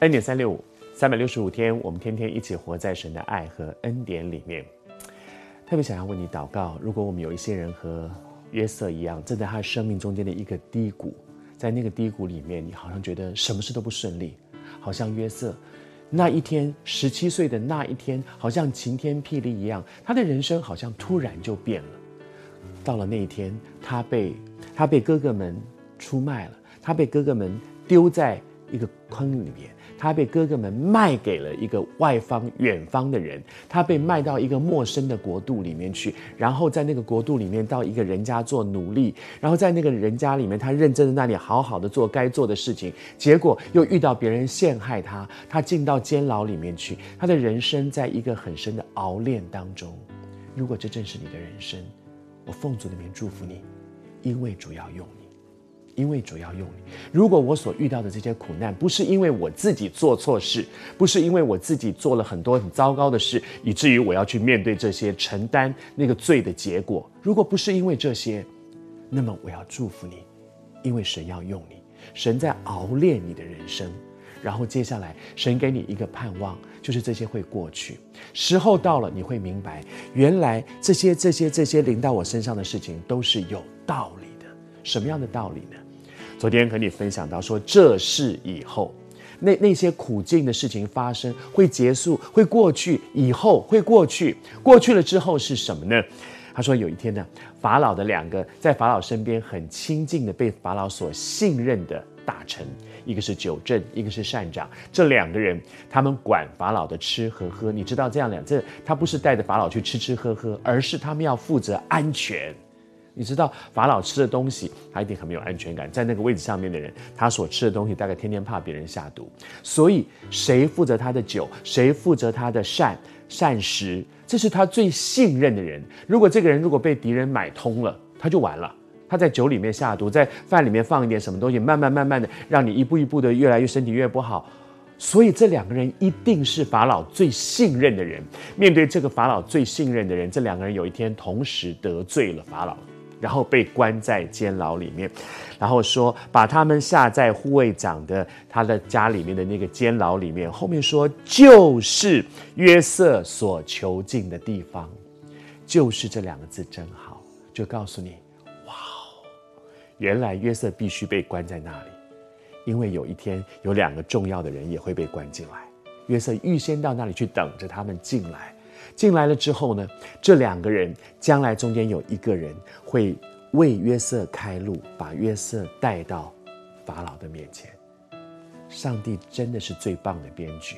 恩典三六五，三百六十五天，我们天天一起活在神的爱和恩典里面。特别想要为你祷告，如果我们有一些人和约瑟一样，正在他生命中间的一个低谷，在那个低谷里面，你好像觉得什么事都不顺利，好像约瑟那一天十七岁的那一天，好像晴天霹雳一样，他的人生好像突然就变了。到了那一天，他被他被哥哥们出卖了，他被哥哥们丢在一个坑里面。他被哥哥们卖给了一个外方远方的人，他被卖到一个陌生的国度里面去，然后在那个国度里面到一个人家做奴隶，然后在那个人家里面，他认真的那里好好的做该做的事情，结果又遇到别人陷害他，他进到监牢里面去，他的人生在一个很深的熬炼当中。如果这正是你的人生，我奉主的名祝福你，因为主要用你。因为主要用你。如果我所遇到的这些苦难，不是因为我自己做错事，不是因为我自己做了很多很糟糕的事，以至于我要去面对这些，承担那个罪的结果。如果不是因为这些，那么我要祝福你，因为神要用你，神在熬炼你的人生。然后接下来，神给你一个盼望，就是这些会过去。时候到了，你会明白，原来这些这些这些临到我身上的事情都是有道理的。什么样的道理呢？昨天和你分享到说，这事以后，那那些苦境的事情发生会结束，会过去，以后会过去，过去了之后是什么呢？他说有一天呢，法老的两个在法老身边很亲近的被法老所信任的大臣，一个是酒政，一个是膳长，这两个人他们管法老的吃和喝。你知道这样两这他不是带着法老去吃吃喝喝，而是他们要负责安全。你知道法老吃的东西，他一定很没有安全感。在那个位置上面的人，他所吃的东西大概天天怕别人下毒。所以谁负责他的酒，谁负责他的膳膳食，这是他最信任的人。如果这个人如果被敌人买通了，他就完了。他在酒里面下毒，在饭里面放一点什么东西，慢慢慢慢的让你一步一步的越来越身体越不好。所以这两个人一定是法老最信任的人。面对这个法老最信任的人，这两个人有一天同时得罪了法老。然后被关在监牢里面，然后说把他们下在护卫长的他的家里面的那个监牢里面。后面说就是约瑟所囚禁的地方，就是这两个字真好，就告诉你，哇哦，原来约瑟必须被关在那里，因为有一天有两个重要的人也会被关进来。约瑟预先到那里去等着他们进来。进来了之后呢，这两个人将来中间有一个人会为约瑟开路，把约瑟带到法老的面前。上帝真的是最棒的编剧，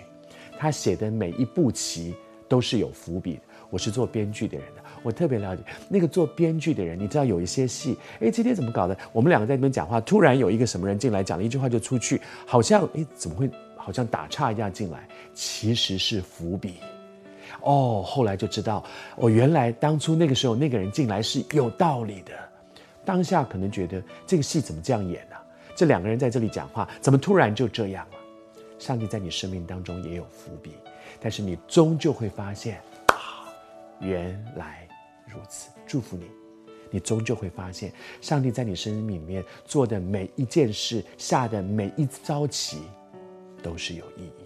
他写的每一步棋都是有伏笔的。我是做编剧的人的，我特别了解那个做编剧的人。你知道有一些戏，哎，今天怎么搞的？我们两个在那边讲话，突然有一个什么人进来讲了一句话就出去，好像哎，怎么会好像打岔一样进来？其实是伏笔。哦，后来就知道，哦，原来当初那个时候那个人进来是有道理的。当下可能觉得这个戏怎么这样演呢？这两个人在这里讲话，怎么突然就这样了？上帝在你生命当中也有伏笔，但是你终究会发现，啊，原来如此。祝福你，你终究会发现，上帝在你生命里面做的每一件事，下的每一招棋，都是有意义。